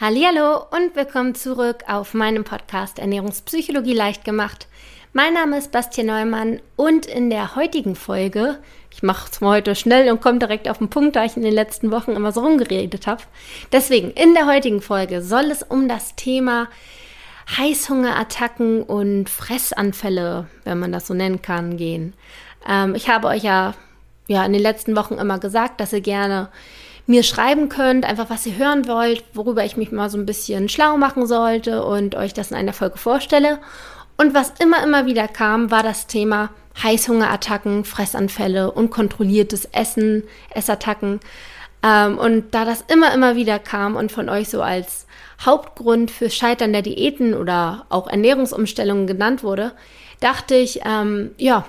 Hallo und willkommen zurück auf meinem Podcast Ernährungspsychologie leicht gemacht. Mein Name ist Bastian Neumann und in der heutigen Folge, ich mache es mal heute schnell und komme direkt auf den Punkt, da ich in den letzten Wochen immer so rumgeredet habe. Deswegen, in der heutigen Folge soll es um das Thema Heißhungerattacken und Fressanfälle, wenn man das so nennen kann, gehen. Ähm, ich habe euch ja, ja in den letzten Wochen immer gesagt, dass ihr gerne mir schreiben könnt, einfach was ihr hören wollt, worüber ich mich mal so ein bisschen schlau machen sollte und euch das in einer Folge vorstelle. Und was immer, immer wieder kam, war das Thema Heißhungerattacken, Fressanfälle, unkontrolliertes Essen, Essattacken. Ähm, und da das immer, immer wieder kam und von euch so als Hauptgrund für Scheitern der Diäten oder auch Ernährungsumstellungen genannt wurde, dachte ich, ähm, ja,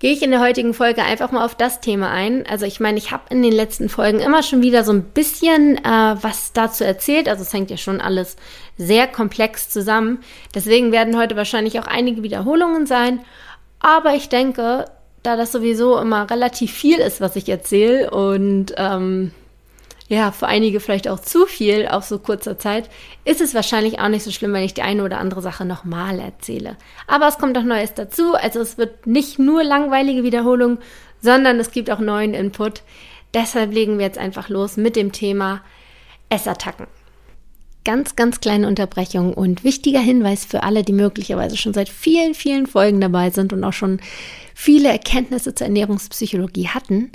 gehe ich in der heutigen Folge einfach mal auf das Thema ein. Also ich meine, ich habe in den letzten Folgen immer schon wieder so ein bisschen äh, was dazu erzählt. Also es hängt ja schon alles sehr komplex zusammen. Deswegen werden heute wahrscheinlich auch einige Wiederholungen sein. Aber ich denke, da das sowieso immer relativ viel ist, was ich erzähle und ähm, ja, für einige vielleicht auch zu viel auf so kurzer Zeit, ist es wahrscheinlich auch nicht so schlimm, wenn ich die eine oder andere Sache nochmal erzähle. Aber es kommt auch Neues dazu. Also es wird nicht nur langweilige Wiederholung, sondern es gibt auch neuen Input. Deshalb legen wir jetzt einfach los mit dem Thema Essattacken. Ganz, ganz kleine Unterbrechung und wichtiger Hinweis für alle, die möglicherweise schon seit vielen, vielen Folgen dabei sind und auch schon viele Erkenntnisse zur Ernährungspsychologie hatten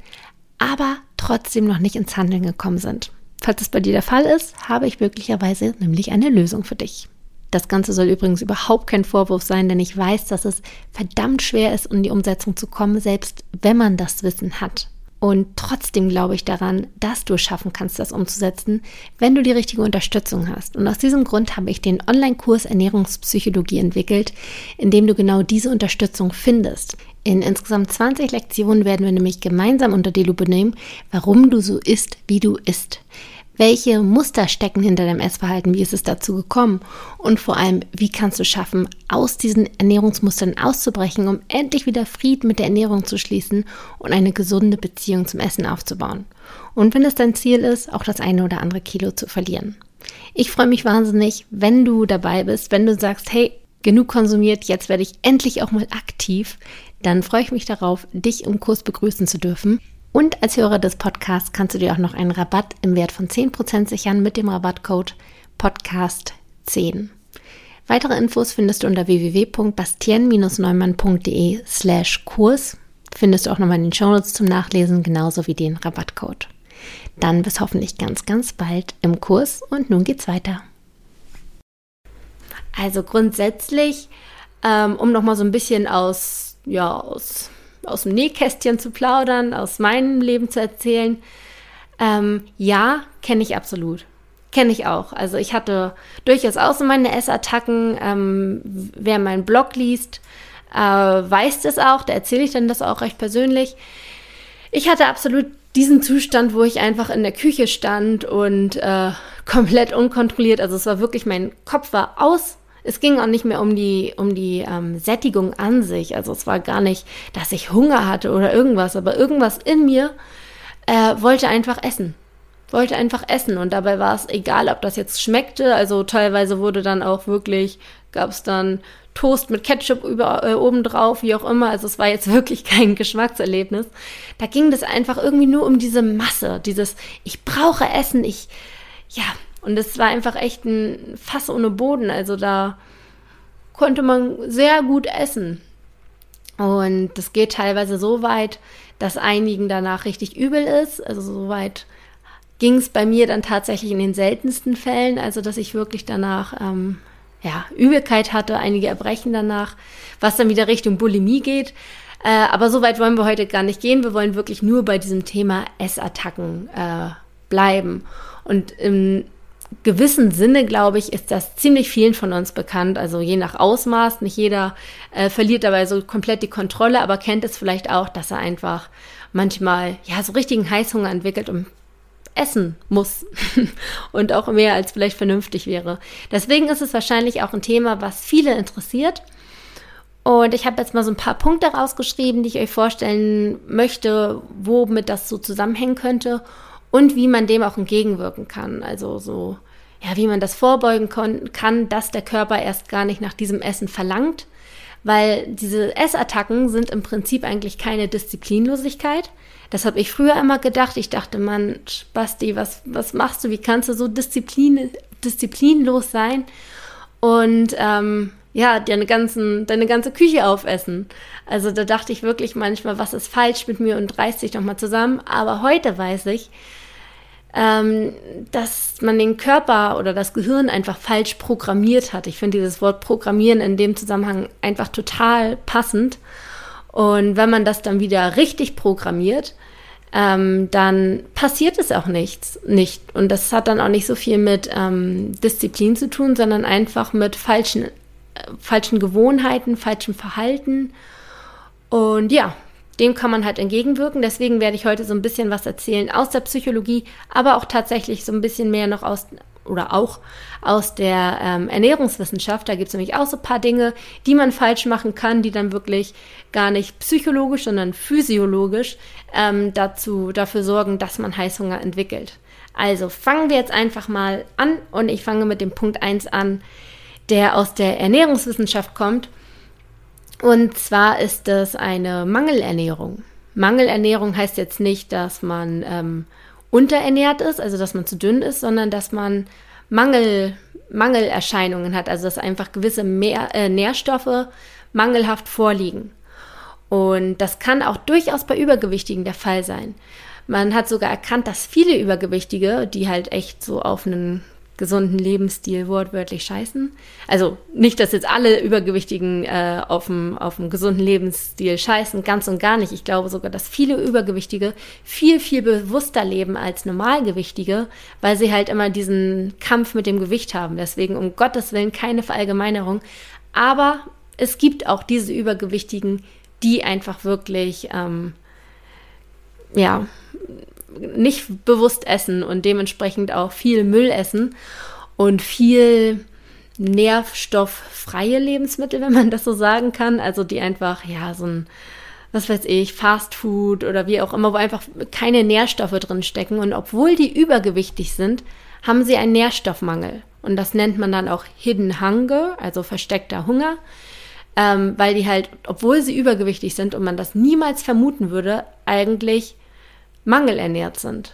aber trotzdem noch nicht ins Handeln gekommen sind. Falls das bei dir der Fall ist, habe ich möglicherweise nämlich eine Lösung für dich. Das Ganze soll übrigens überhaupt kein Vorwurf sein, denn ich weiß, dass es verdammt schwer ist, in die Umsetzung zu kommen, selbst wenn man das Wissen hat. Und trotzdem glaube ich daran, dass du es schaffen kannst, das umzusetzen, wenn du die richtige Unterstützung hast. Und aus diesem Grund habe ich den Online-Kurs Ernährungspsychologie entwickelt, in dem du genau diese Unterstützung findest. In insgesamt 20 Lektionen werden wir nämlich gemeinsam unter die Lupe nehmen, warum du so isst, wie du isst. Welche Muster stecken hinter deinem Essverhalten? Wie ist es dazu gekommen? Und vor allem, wie kannst du schaffen, aus diesen Ernährungsmustern auszubrechen, um endlich wieder Frieden mit der Ernährung zu schließen und eine gesunde Beziehung zum Essen aufzubauen? Und wenn es dein Ziel ist, auch das eine oder andere Kilo zu verlieren. Ich freue mich wahnsinnig, wenn du dabei bist, wenn du sagst, hey, genug konsumiert, jetzt werde ich endlich auch mal aktiv, dann freue ich mich darauf, dich im Kurs begrüßen zu dürfen. Und als Hörer des Podcasts kannst du dir auch noch einen Rabatt im Wert von 10% sichern mit dem Rabattcode Podcast10. Weitere Infos findest du unter www.bastien-neumann.de slash Kurs. Findest du auch nochmal in den Shownotes zum Nachlesen, genauso wie den Rabattcode. Dann bis hoffentlich ganz, ganz bald im Kurs und nun geht's weiter. Also grundsätzlich, ähm, um nochmal so ein bisschen aus, ja, aus aus dem Nähkästchen zu plaudern, aus meinem Leben zu erzählen. Ähm, ja, kenne ich absolut. Kenne ich auch. Also ich hatte durchaus auch so meine Essattacken. Ähm, wer meinen Blog liest, äh, weiß das auch. Da erzähle ich dann das auch recht persönlich. Ich hatte absolut diesen Zustand, wo ich einfach in der Küche stand und äh, komplett unkontrolliert. Also es war wirklich, mein Kopf war aus es ging auch nicht mehr um die, um die ähm, Sättigung an sich. Also es war gar nicht, dass ich Hunger hatte oder irgendwas, aber irgendwas in mir äh, wollte einfach essen. Wollte einfach essen. Und dabei war es egal, ob das jetzt schmeckte. Also teilweise wurde dann auch wirklich, gab es dann Toast mit Ketchup über, äh, obendrauf, wie auch immer. Also es war jetzt wirklich kein Geschmackserlebnis. Da ging das einfach irgendwie nur um diese Masse, dieses ich brauche Essen, ich, ja, und es war einfach echt ein Fass ohne Boden. Also da konnte man sehr gut essen. Und das geht teilweise so weit, dass einigen danach richtig übel ist. Also so weit ging es bei mir dann tatsächlich in den seltensten Fällen. Also dass ich wirklich danach ähm, ja, Übelkeit hatte, einige Erbrechen danach, was dann wieder Richtung Bulimie geht. Äh, aber so weit wollen wir heute gar nicht gehen. Wir wollen wirklich nur bei diesem Thema Essattacken äh, bleiben. Und im gewissen Sinne, glaube ich, ist das ziemlich vielen von uns bekannt. Also je nach Ausmaß. Nicht jeder äh, verliert dabei so komplett die Kontrolle, aber kennt es vielleicht auch, dass er einfach manchmal ja so richtigen Heißhunger entwickelt und essen muss und auch mehr als vielleicht vernünftig wäre. Deswegen ist es wahrscheinlich auch ein Thema, was viele interessiert. Und ich habe jetzt mal so ein paar Punkte rausgeschrieben, die ich euch vorstellen möchte, womit das so zusammenhängen könnte und wie man dem auch entgegenwirken kann. Also so, ja, wie man das vorbeugen kann, dass der Körper erst gar nicht nach diesem Essen verlangt, weil diese Essattacken sind im Prinzip eigentlich keine Disziplinlosigkeit. Das habe ich früher immer gedacht. Ich dachte, Mann, Basti, was, was machst du? Wie kannst du so Disziplin, disziplinlos sein? Und ähm, ja, deine, ganzen, deine ganze Küche aufessen. Also da dachte ich wirklich manchmal, was ist falsch mit mir und reißt sich doch mal zusammen. Aber heute weiß ich, ähm, dass man den Körper oder das Gehirn einfach falsch programmiert hat. Ich finde dieses Wort Programmieren in dem Zusammenhang einfach total passend. Und wenn man das dann wieder richtig programmiert, ähm, dann passiert es auch nichts, nicht. Und das hat dann auch nicht so viel mit ähm, Disziplin zu tun, sondern einfach mit falschen falschen Gewohnheiten, falschem Verhalten. Und ja, dem kann man halt entgegenwirken. Deswegen werde ich heute so ein bisschen was erzählen aus der Psychologie, aber auch tatsächlich so ein bisschen mehr noch aus oder auch aus der ähm, Ernährungswissenschaft. Da gibt es nämlich auch so ein paar Dinge, die man falsch machen kann, die dann wirklich gar nicht psychologisch, sondern physiologisch ähm, dazu, dafür sorgen, dass man Heißhunger entwickelt. Also fangen wir jetzt einfach mal an und ich fange mit dem Punkt 1 an der aus der Ernährungswissenschaft kommt. Und zwar ist das eine Mangelernährung. Mangelernährung heißt jetzt nicht, dass man ähm, unterernährt ist, also dass man zu dünn ist, sondern dass man Mangel, Mangelerscheinungen hat, also dass einfach gewisse Mehr, äh, Nährstoffe mangelhaft vorliegen. Und das kann auch durchaus bei Übergewichtigen der Fall sein. Man hat sogar erkannt, dass viele Übergewichtige, die halt echt so auf einen gesunden Lebensstil wortwörtlich scheißen. Also nicht, dass jetzt alle Übergewichtigen äh, auf dem gesunden Lebensstil scheißen, ganz und gar nicht. Ich glaube sogar, dass viele Übergewichtige viel, viel bewusster leben als Normalgewichtige, weil sie halt immer diesen Kampf mit dem Gewicht haben. Deswegen um Gottes Willen keine Verallgemeinerung. Aber es gibt auch diese Übergewichtigen, die einfach wirklich, ähm, ja, nicht bewusst essen und dementsprechend auch viel Müll essen und viel nährstofffreie Lebensmittel, wenn man das so sagen kann. Also die einfach, ja, so ein, was weiß ich, Fast Food oder wie auch immer, wo einfach keine Nährstoffe drin stecken. Und obwohl die übergewichtig sind, haben sie einen Nährstoffmangel. Und das nennt man dann auch Hidden Hunger, also versteckter Hunger. Ähm, weil die halt, obwohl sie übergewichtig sind und man das niemals vermuten würde, eigentlich mangelernährt sind.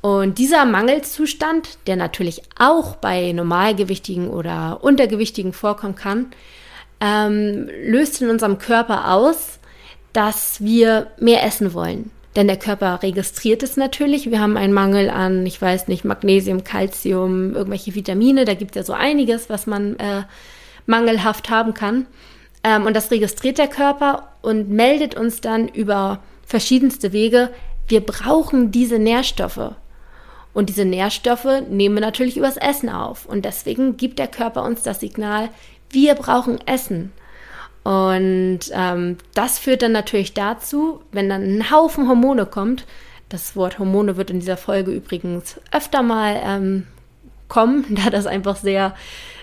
Und dieser Mangelzustand, der natürlich auch bei Normalgewichtigen oder Untergewichtigen vorkommen kann, ähm, löst in unserem Körper aus, dass wir mehr essen wollen. Denn der Körper registriert es natürlich. Wir haben einen Mangel an, ich weiß nicht, Magnesium, Calcium, irgendwelche Vitamine. Da gibt es ja so einiges, was man äh, mangelhaft haben kann. Ähm, und das registriert der Körper und meldet uns dann über verschiedenste Wege, wir brauchen diese Nährstoffe. Und diese Nährstoffe nehmen wir natürlich übers Essen auf. Und deswegen gibt der Körper uns das Signal, wir brauchen Essen. Und ähm, das führt dann natürlich dazu, wenn dann ein Haufen Hormone kommt, das Wort Hormone wird in dieser Folge übrigens öfter mal ähm, kommen, da das einfach sehr,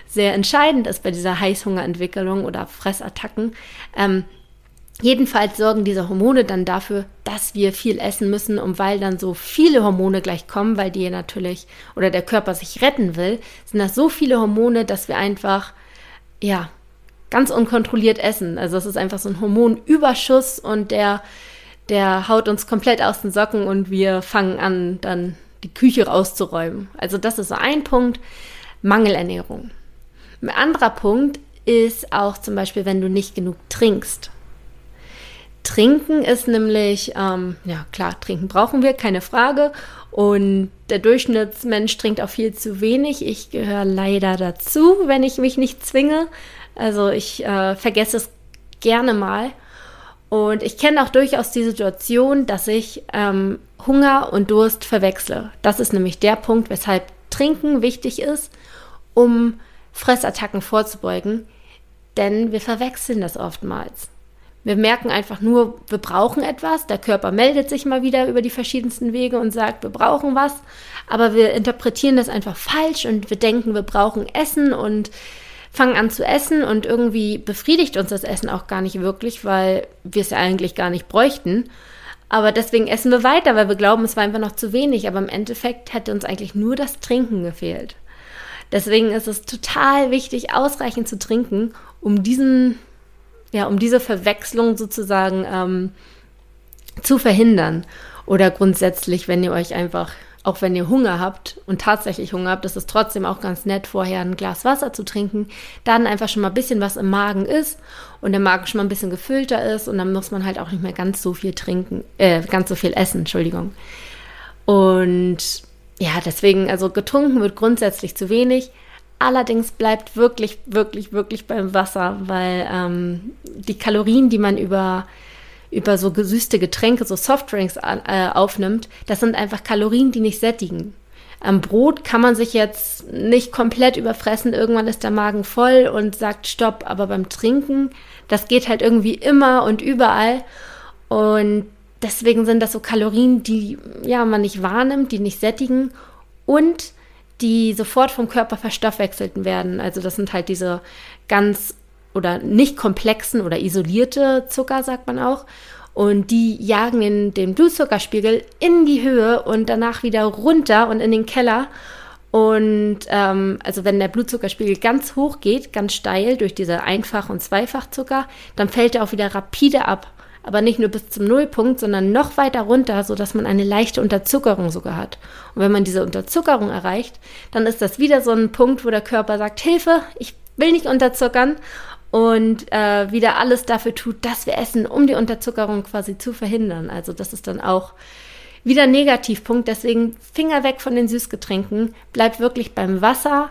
sehr entscheidend ist bei dieser Heißhungerentwicklung oder Fressattacken. Ähm, Jedenfalls sorgen diese Hormone dann dafür, dass wir viel essen müssen und weil dann so viele Hormone gleich kommen, weil die natürlich oder der Körper sich retten will, sind das so viele Hormone, dass wir einfach, ja, ganz unkontrolliert essen. Also es ist einfach so ein Hormonüberschuss und der, der haut uns komplett aus den Socken und wir fangen an, dann die Küche rauszuräumen. Also das ist so ein Punkt, Mangelernährung. Ein anderer Punkt ist auch zum Beispiel, wenn du nicht genug trinkst. Trinken ist nämlich, ähm, ja klar, trinken brauchen wir, keine Frage. Und der Durchschnittsmensch trinkt auch viel zu wenig. Ich gehöre leider dazu, wenn ich mich nicht zwinge. Also ich äh, vergesse es gerne mal. Und ich kenne auch durchaus die Situation, dass ich ähm, Hunger und Durst verwechsle. Das ist nämlich der Punkt, weshalb Trinken wichtig ist, um Fressattacken vorzubeugen. Denn wir verwechseln das oftmals. Wir merken einfach nur, wir brauchen etwas. Der Körper meldet sich mal wieder über die verschiedensten Wege und sagt, wir brauchen was. Aber wir interpretieren das einfach falsch und wir denken, wir brauchen Essen und fangen an zu essen und irgendwie befriedigt uns das Essen auch gar nicht wirklich, weil wir es ja eigentlich gar nicht bräuchten. Aber deswegen essen wir weiter, weil wir glauben, es war einfach noch zu wenig. Aber im Endeffekt hätte uns eigentlich nur das Trinken gefehlt. Deswegen ist es total wichtig, ausreichend zu trinken, um diesen, ja, um diese Verwechslung sozusagen ähm, zu verhindern. Oder grundsätzlich, wenn ihr euch einfach, auch wenn ihr Hunger habt und tatsächlich Hunger habt, ist es trotzdem auch ganz nett, vorher ein Glas Wasser zu trinken, dann einfach schon mal ein bisschen was im Magen ist und der Magen schon mal ein bisschen gefüllter ist und dann muss man halt auch nicht mehr ganz so viel trinken, äh, ganz so viel essen, Entschuldigung. Und ja, deswegen, also getrunken wird grundsätzlich zu wenig. Allerdings bleibt wirklich, wirklich, wirklich beim Wasser, weil ähm, die Kalorien, die man über über so gesüßte Getränke, so Softdrinks äh, aufnimmt, das sind einfach Kalorien, die nicht sättigen. Am Brot kann man sich jetzt nicht komplett überfressen, irgendwann ist der Magen voll und sagt Stopp, aber beim Trinken, das geht halt irgendwie immer und überall. Und deswegen sind das so Kalorien, die ja man nicht wahrnimmt, die nicht sättigen und die sofort vom Körper verstoffwechselt werden. Also das sind halt diese ganz oder nicht komplexen oder isolierte Zucker, sagt man auch. Und die jagen in den Blutzuckerspiegel in die Höhe und danach wieder runter und in den Keller. Und ähm, also wenn der Blutzuckerspiegel ganz hoch geht, ganz steil durch diese Einfach- und Zweifachzucker, dann fällt er auch wieder rapide ab. Aber nicht nur bis zum Nullpunkt, sondern noch weiter runter, sodass man eine leichte Unterzuckerung sogar hat. Und wenn man diese Unterzuckerung erreicht, dann ist das wieder so ein Punkt, wo der Körper sagt, Hilfe, ich will nicht unterzuckern und äh, wieder alles dafür tut, dass wir essen, um die Unterzuckerung quasi zu verhindern. Also das ist dann auch wieder ein Negativpunkt. Deswegen Finger weg von den Süßgetränken, bleibt wirklich beim Wasser.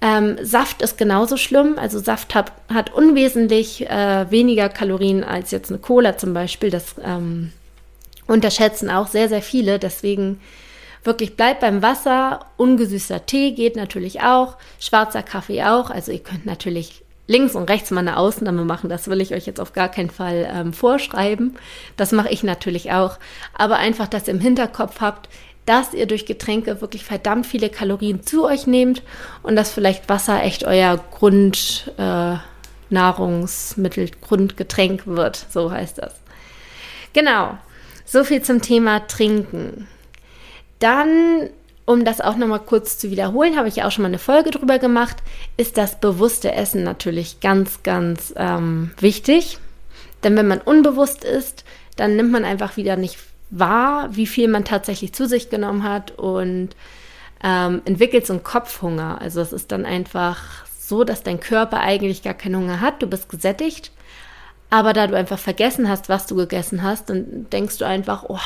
Ähm, Saft ist genauso schlimm. Also Saft hat, hat unwesentlich äh, weniger Kalorien als jetzt eine Cola zum Beispiel. Das ähm, unterschätzen auch sehr, sehr viele. Deswegen wirklich bleibt beim Wasser. Ungesüßter Tee geht natürlich auch. Schwarzer Kaffee auch. Also ihr könnt natürlich links und rechts mal eine Ausnahme machen. Das will ich euch jetzt auf gar keinen Fall ähm, vorschreiben. Das mache ich natürlich auch. Aber einfach, dass ihr im Hinterkopf habt, dass ihr durch Getränke wirklich verdammt viele Kalorien zu euch nehmt und dass vielleicht Wasser echt euer Grundnahrungsmittel, äh, Grundgetränk wird. So heißt das. Genau. So viel zum Thema Trinken. Dann um das auch nochmal kurz zu wiederholen, habe ich ja auch schon mal eine Folge drüber gemacht, ist das bewusste Essen natürlich ganz, ganz ähm, wichtig. Denn wenn man unbewusst ist, dann nimmt man einfach wieder nicht wahr, wie viel man tatsächlich zu sich genommen hat und ähm, entwickelt so einen Kopfhunger. Also es ist dann einfach so, dass dein Körper eigentlich gar keinen Hunger hat, du bist gesättigt, aber da du einfach vergessen hast, was du gegessen hast, dann denkst du einfach, oh,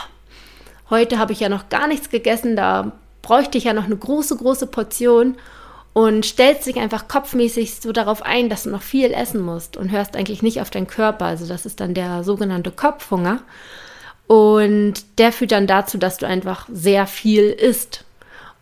heute habe ich ja noch gar nichts gegessen, da bräuchte ich ja noch eine große, große Portion und stellst dich einfach kopfmäßig so darauf ein, dass du noch viel essen musst und hörst eigentlich nicht auf deinen Körper. Also das ist dann der sogenannte Kopfhunger. Und der führt dann dazu, dass du einfach sehr viel isst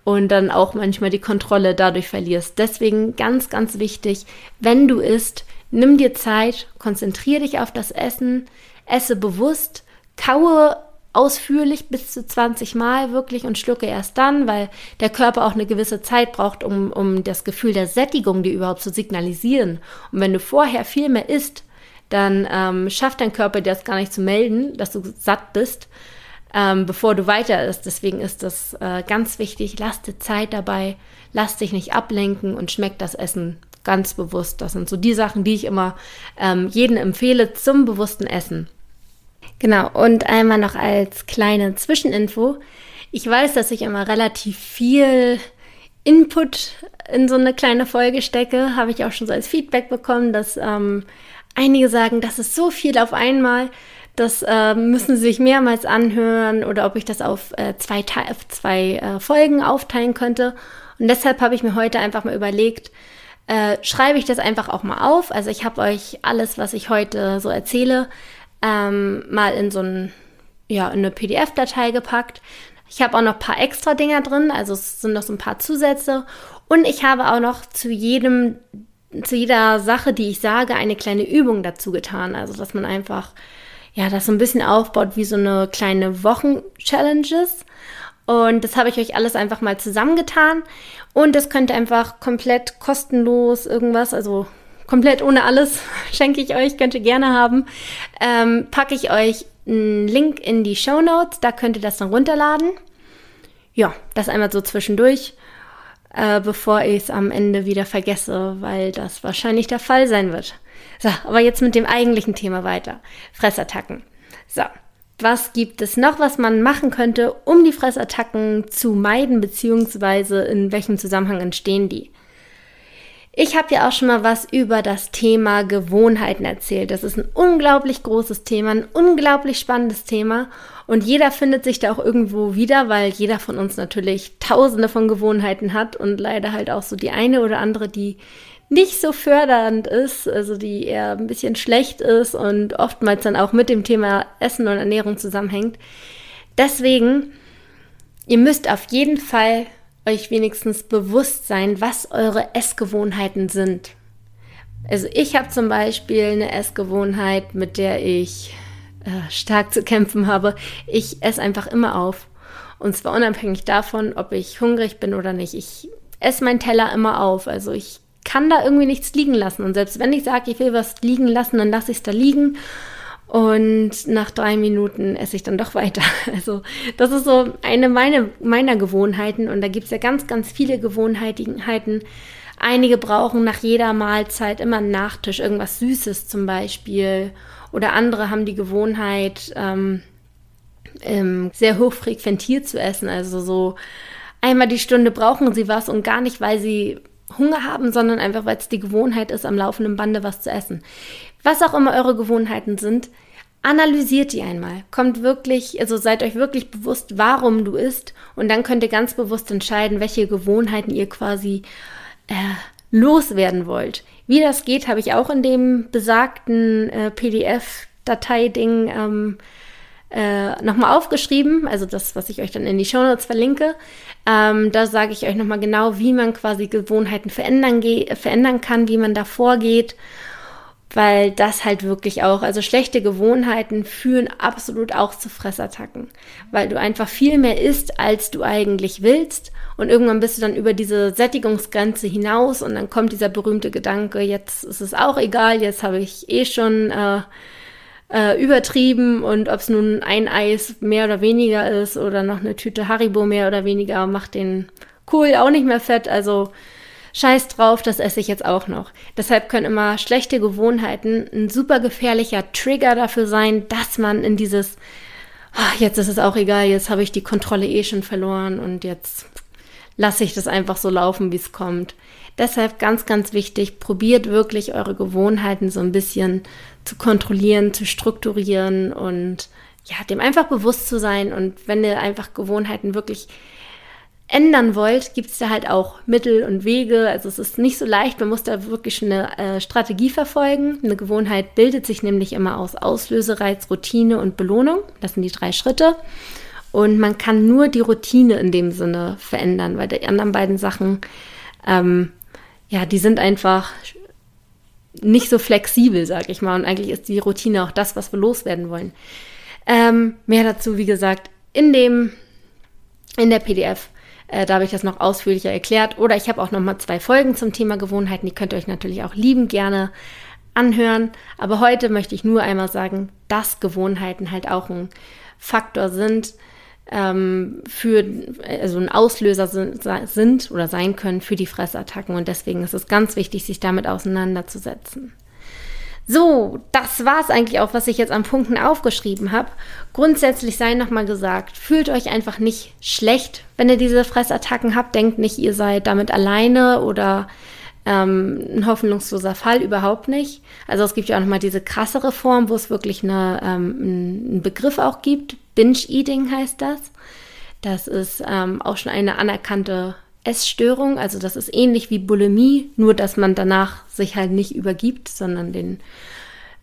und dann auch manchmal die Kontrolle dadurch verlierst. Deswegen ganz, ganz wichtig, wenn du isst, nimm dir Zeit, konzentriere dich auf das Essen, esse bewusst, kaue ausführlich bis zu 20 Mal wirklich und schlucke erst dann, weil der Körper auch eine gewisse Zeit braucht, um, um das Gefühl der Sättigung dir überhaupt zu signalisieren. Und wenn du vorher viel mehr isst, dann ähm, schafft dein Körper dir das gar nicht zu melden, dass du satt bist, ähm, bevor du weiter isst. Deswegen ist das äh, ganz wichtig. Lass dir Zeit dabei, lass dich nicht ablenken und schmeck das Essen ganz bewusst. Das sind so die Sachen, die ich immer ähm, jedem empfehle zum bewussten Essen. Genau, und einmal noch als kleine Zwischeninfo. Ich weiß, dass ich immer relativ viel Input in so eine kleine Folge stecke. Habe ich auch schon so als Feedback bekommen, dass ähm, einige sagen, das ist so viel auf einmal. Das äh, müssen sie sich mehrmals anhören oder ob ich das auf äh, zwei, zwei äh, Folgen aufteilen könnte. Und deshalb habe ich mir heute einfach mal überlegt, äh, schreibe ich das einfach auch mal auf. Also ich habe euch alles, was ich heute so erzähle, ähm, mal in so ein, ja, in eine PDF-Datei gepackt. Ich habe auch noch ein paar extra Dinger drin, also es sind noch so ein paar Zusätze. Und ich habe auch noch zu jedem, zu jeder Sache, die ich sage, eine kleine Übung dazu getan. Also, dass man einfach, ja, das so ein bisschen aufbaut wie so eine kleine Wochen-Challenges. Und das habe ich euch alles einfach mal zusammengetan. Und das könnt ihr einfach komplett kostenlos irgendwas, also komplett ohne alles, schenke ich euch, könnt ihr gerne haben, ähm, packe ich euch einen Link in die Show Notes, da könnt ihr das dann runterladen. Ja, das einmal so zwischendurch. Äh, bevor ich es am Ende wieder vergesse, weil das wahrscheinlich der Fall sein wird. So, aber jetzt mit dem eigentlichen Thema weiter. Fressattacken. So, was gibt es noch, was man machen könnte, um die Fressattacken zu meiden, beziehungsweise in welchem Zusammenhang entstehen die? Ich habe ja auch schon mal was über das Thema Gewohnheiten erzählt. Das ist ein unglaublich großes Thema, ein unglaublich spannendes Thema. Und jeder findet sich da auch irgendwo wieder, weil jeder von uns natürlich tausende von Gewohnheiten hat und leider halt auch so die eine oder andere, die nicht so fördernd ist, also die eher ein bisschen schlecht ist und oftmals dann auch mit dem Thema Essen und Ernährung zusammenhängt. Deswegen, ihr müsst auf jeden Fall euch wenigstens bewusst sein, was eure Essgewohnheiten sind. Also ich habe zum Beispiel eine Essgewohnheit, mit der ich äh, stark zu kämpfen habe. Ich esse einfach immer auf. Und zwar unabhängig davon, ob ich hungrig bin oder nicht. Ich esse meinen Teller immer auf. Also ich kann da irgendwie nichts liegen lassen. Und selbst wenn ich sage, ich will was liegen lassen, dann lasse ich es da liegen. Und nach drei Minuten esse ich dann doch weiter. Also das ist so eine meine, meiner Gewohnheiten. Und da gibt es ja ganz, ganz viele Gewohnheiten. Einige brauchen nach jeder Mahlzeit immer einen Nachtisch, irgendwas Süßes zum Beispiel. Oder andere haben die Gewohnheit, ähm, ähm, sehr hoch frequentiert zu essen. Also so einmal die Stunde brauchen sie was und gar nicht, weil sie Hunger haben, sondern einfach, weil es die Gewohnheit ist, am laufenden Bande was zu essen. Was auch immer eure Gewohnheiten sind, analysiert die einmal. Kommt wirklich, also seid euch wirklich bewusst, warum du isst und dann könnt ihr ganz bewusst entscheiden, welche Gewohnheiten ihr quasi äh, loswerden wollt. Wie das geht, habe ich auch in dem besagten äh, PDF-Datei-Ding ähm, äh, nochmal aufgeschrieben, also das, was ich euch dann in die Shownotes verlinke. Ähm, da sage ich euch nochmal genau, wie man quasi Gewohnheiten verändern, verändern kann, wie man da vorgeht, weil das halt wirklich auch, also schlechte Gewohnheiten führen absolut auch zu Fressattacken, weil du einfach viel mehr isst, als du eigentlich willst und irgendwann bist du dann über diese Sättigungsgrenze hinaus und dann kommt dieser berühmte Gedanke, jetzt ist es auch egal, jetzt habe ich eh schon äh, äh, übertrieben und ob es nun ein Eis mehr oder weniger ist oder noch eine Tüte Haribo mehr oder weniger, macht den Kohl auch nicht mehr fett. Also scheiß drauf, das esse ich jetzt auch noch. Deshalb können immer schlechte Gewohnheiten ein super gefährlicher Trigger dafür sein, dass man in dieses, ach, jetzt ist es auch egal, jetzt habe ich die Kontrolle eh schon verloren und jetzt lasse ich das einfach so laufen, wie es kommt. Deshalb ganz, ganz wichtig, probiert wirklich eure Gewohnheiten so ein bisschen zu kontrollieren, zu strukturieren und ja, dem einfach bewusst zu sein. Und wenn ihr einfach Gewohnheiten wirklich ändern wollt, gibt es da halt auch Mittel und Wege. Also es ist nicht so leicht, man muss da wirklich eine äh, Strategie verfolgen. Eine Gewohnheit bildet sich nämlich immer aus Auslösereiz, Routine und Belohnung. Das sind die drei Schritte. Und man kann nur die Routine in dem Sinne verändern, weil die anderen beiden Sachen ähm, ja, die sind einfach nicht so flexibel, sag ich mal. Und eigentlich ist die Routine auch das, was wir loswerden wollen. Ähm, mehr dazu, wie gesagt, in dem, in der PDF. Äh, da habe ich das noch ausführlicher erklärt. Oder ich habe auch noch mal zwei Folgen zum Thema Gewohnheiten. Die könnt ihr euch natürlich auch lieben gerne anhören. Aber heute möchte ich nur einmal sagen, dass Gewohnheiten halt auch ein Faktor sind, ähm, für also ein Auslöser sind, sind oder sein können für die Fressattacken. Und deswegen ist es ganz wichtig, sich damit auseinanderzusetzen. So, das war es eigentlich auch, was ich jetzt an Punkten aufgeschrieben habe. Grundsätzlich sei nochmal gesagt, fühlt euch einfach nicht schlecht, wenn ihr diese Fressattacken habt. Denkt nicht, ihr seid damit alleine oder ähm, ein hoffnungsloser Fall, überhaupt nicht. Also es gibt ja auch nochmal diese krassere Form, wo es wirklich eine, ähm, einen Begriff auch gibt, Binge-Eating heißt das. Das ist ähm, auch schon eine anerkannte Essstörung. Also das ist ähnlich wie Bulimie, nur dass man danach sich halt nicht übergibt, sondern den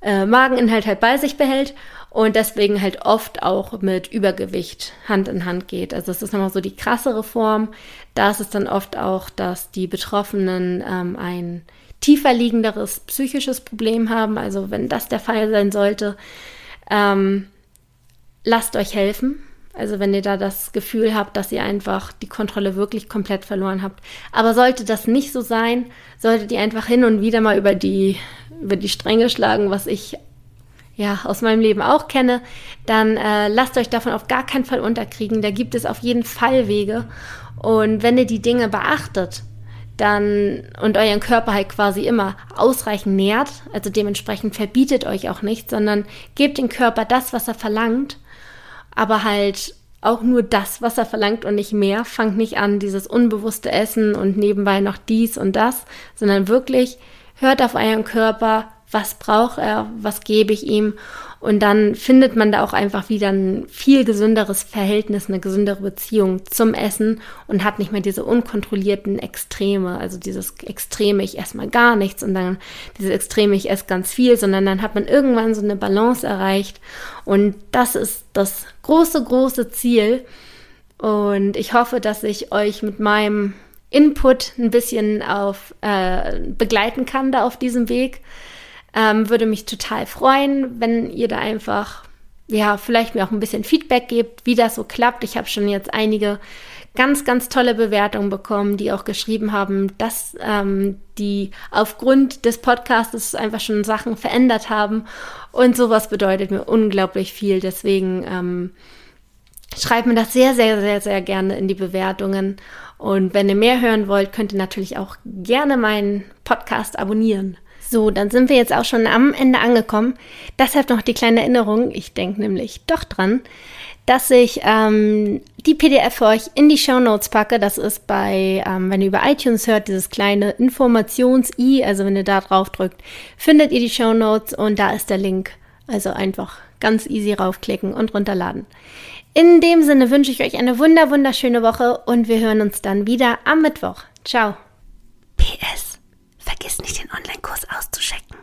äh, Mageninhalt halt bei sich behält und deswegen halt oft auch mit Übergewicht Hand in Hand geht. Also das ist nochmal so die krassere Form. Da ist es dann oft auch, dass die Betroffenen ähm, ein tiefer liegenderes psychisches Problem haben. Also wenn das der Fall sein sollte, ähm, lasst euch helfen. Also wenn ihr da das Gefühl habt, dass ihr einfach die Kontrolle wirklich komplett verloren habt. Aber sollte das nicht so sein, solltet ihr einfach hin und wieder mal über die, über die Stränge schlagen, was ich ja aus meinem Leben auch kenne, dann äh, lasst euch davon auf gar keinen Fall unterkriegen. Da gibt es auf jeden Fall Wege. Und wenn ihr die Dinge beachtet, dann und euren Körper halt quasi immer ausreichend nährt, also dementsprechend verbietet euch auch nicht, sondern gebt dem Körper das, was er verlangt, aber halt auch nur das, was er verlangt und nicht mehr. Fangt nicht an, dieses unbewusste Essen und nebenbei noch dies und das, sondern wirklich hört auf euren Körper, was braucht er, was gebe ich ihm und dann findet man da auch einfach wieder ein viel gesünderes Verhältnis, eine gesündere Beziehung zum Essen und hat nicht mehr diese unkontrollierten Extreme, also dieses Extreme, ich esse mal gar nichts und dann dieses Extreme, ich esse ganz viel, sondern dann hat man irgendwann so eine Balance erreicht und das ist das große, große Ziel. Und ich hoffe, dass ich euch mit meinem Input ein bisschen auf äh, begleiten kann da auf diesem Weg. Ähm, würde mich total freuen, wenn ihr da einfach, ja, vielleicht mir auch ein bisschen Feedback gebt, wie das so klappt. Ich habe schon jetzt einige ganz, ganz tolle Bewertungen bekommen, die auch geschrieben haben, dass ähm, die aufgrund des Podcasts einfach schon Sachen verändert haben. Und sowas bedeutet mir unglaublich viel. Deswegen ähm, schreibt mir das sehr, sehr, sehr, sehr gerne in die Bewertungen. Und wenn ihr mehr hören wollt, könnt ihr natürlich auch gerne meinen Podcast abonnieren. So, dann sind wir jetzt auch schon am Ende angekommen. Deshalb noch die kleine Erinnerung, ich denke nämlich doch dran, dass ich ähm, die PDF für euch in die Show Notes packe. Das ist bei, ähm, wenn ihr über iTunes hört, dieses kleine Informations-i, also wenn ihr da drauf drückt, findet ihr die Show Notes und da ist der Link. Also einfach ganz easy raufklicken und runterladen. In dem Sinne wünsche ich euch eine wunder wunderschöne Woche und wir hören uns dann wieder am Mittwoch. Ciao. PS. Vergiss nicht, den Online-Kurs auszuchecken.